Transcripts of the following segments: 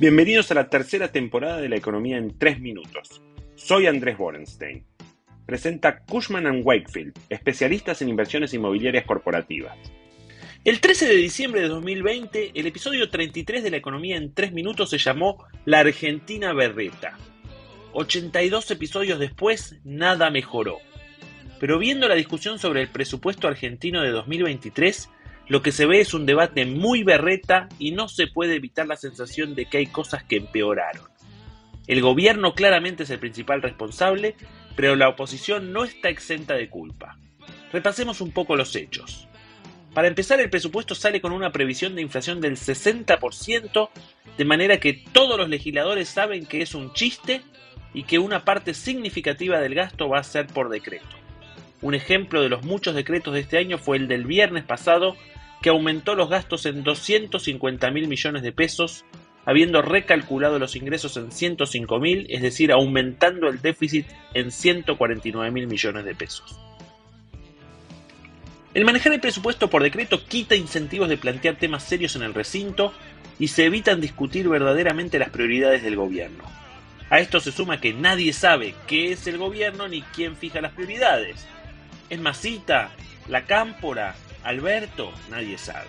Bienvenidos a la tercera temporada de la economía en 3 minutos. Soy Andrés Borenstein. Presenta Cushman ⁇ Wakefield, especialistas en inversiones inmobiliarias corporativas. El 13 de diciembre de 2020, el episodio 33 de la economía en 3 minutos se llamó La Argentina Berreta. 82 episodios después, nada mejoró. Pero viendo la discusión sobre el presupuesto argentino de 2023, lo que se ve es un debate muy berreta y no se puede evitar la sensación de que hay cosas que empeoraron. El gobierno claramente es el principal responsable, pero la oposición no está exenta de culpa. Repasemos un poco los hechos. Para empezar, el presupuesto sale con una previsión de inflación del 60%, de manera que todos los legisladores saben que es un chiste y que una parte significativa del gasto va a ser por decreto. Un ejemplo de los muchos decretos de este año fue el del viernes pasado, que aumentó los gastos en 250 mil millones de pesos, habiendo recalculado los ingresos en 105 mil, es decir, aumentando el déficit en 149 mil millones de pesos. El manejar el presupuesto por decreto quita incentivos de plantear temas serios en el recinto y se evitan discutir verdaderamente las prioridades del gobierno. A esto se suma que nadie sabe qué es el gobierno ni quién fija las prioridades. ¿Es Masita? ¿La Cámpora? Alberto, nadie sabe.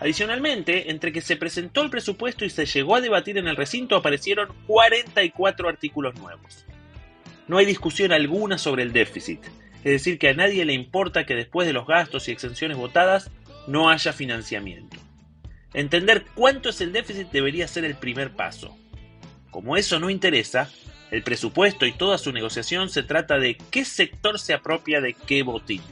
Adicionalmente, entre que se presentó el presupuesto y se llegó a debatir en el recinto aparecieron 44 artículos nuevos. No hay discusión alguna sobre el déficit, es decir, que a nadie le importa que después de los gastos y exenciones votadas no haya financiamiento. Entender cuánto es el déficit debería ser el primer paso. Como eso no interesa, el presupuesto y toda su negociación se trata de qué sector se apropia de qué botín.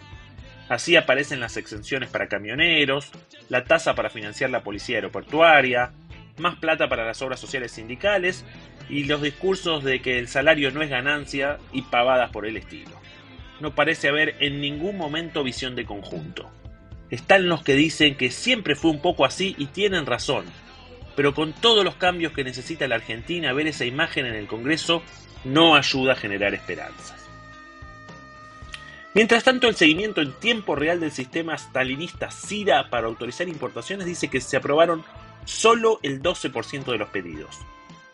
Así aparecen las exenciones para camioneros, la tasa para financiar la policía aeroportuaria, más plata para las obras sociales sindicales y los discursos de que el salario no es ganancia y pavadas por el estilo. No parece haber en ningún momento visión de conjunto. Están los que dicen que siempre fue un poco así y tienen razón, pero con todos los cambios que necesita la Argentina, ver esa imagen en el Congreso no ayuda a generar esperanzas. Mientras tanto, el seguimiento en tiempo real del sistema stalinista SIRA para autorizar importaciones dice que se aprobaron solo el 12% de los pedidos.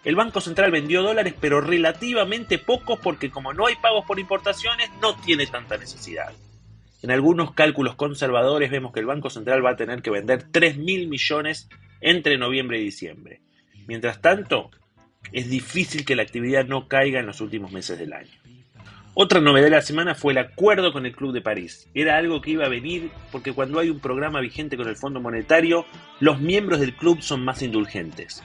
El Banco Central vendió dólares, pero relativamente pocos porque como no hay pagos por importaciones, no tiene tanta necesidad. En algunos cálculos conservadores vemos que el Banco Central va a tener que vender 3 mil millones entre noviembre y diciembre. Mientras tanto, es difícil que la actividad no caiga en los últimos meses del año. Otra novedad de la semana fue el acuerdo con el Club de París. Era algo que iba a venir porque cuando hay un programa vigente con el Fondo Monetario, los miembros del club son más indulgentes.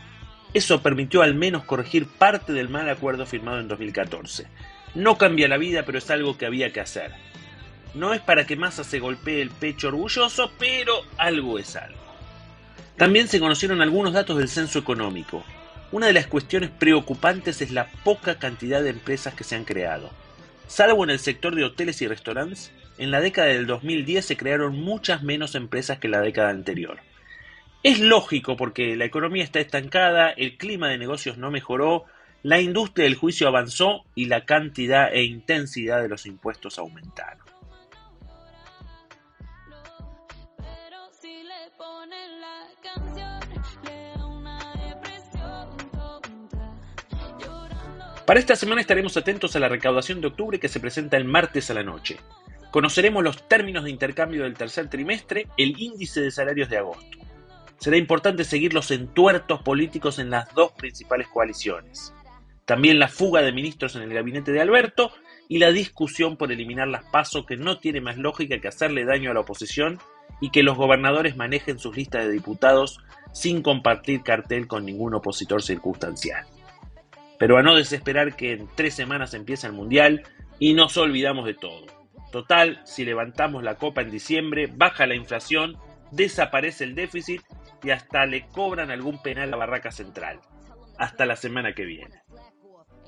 Eso permitió al menos corregir parte del mal acuerdo firmado en 2014. No cambia la vida, pero es algo que había que hacer. No es para que Massa se golpee el pecho orgulloso, pero algo es algo. También se conocieron algunos datos del censo económico. Una de las cuestiones preocupantes es la poca cantidad de empresas que se han creado. Salvo en el sector de hoteles y restaurantes, en la década del 2010 se crearon muchas menos empresas que la década anterior. Es lógico porque la economía está estancada, el clima de negocios no mejoró, la industria del juicio avanzó y la cantidad e intensidad de los impuestos aumentaron. Para esta semana estaremos atentos a la recaudación de octubre que se presenta el martes a la noche. Conoceremos los términos de intercambio del tercer trimestre, el índice de salarios de agosto. Será importante seguir los entuertos políticos en las dos principales coaliciones. También la fuga de ministros en el gabinete de Alberto y la discusión por eliminar las pasos que no tiene más lógica que hacerle daño a la oposición y que los gobernadores manejen sus listas de diputados sin compartir cartel con ningún opositor circunstancial. Pero a no desesperar que en tres semanas empieza el Mundial y nos olvidamos de todo. Total, si levantamos la copa en diciembre, baja la inflación, desaparece el déficit y hasta le cobran algún penal a Barraca Central. Hasta la semana que viene.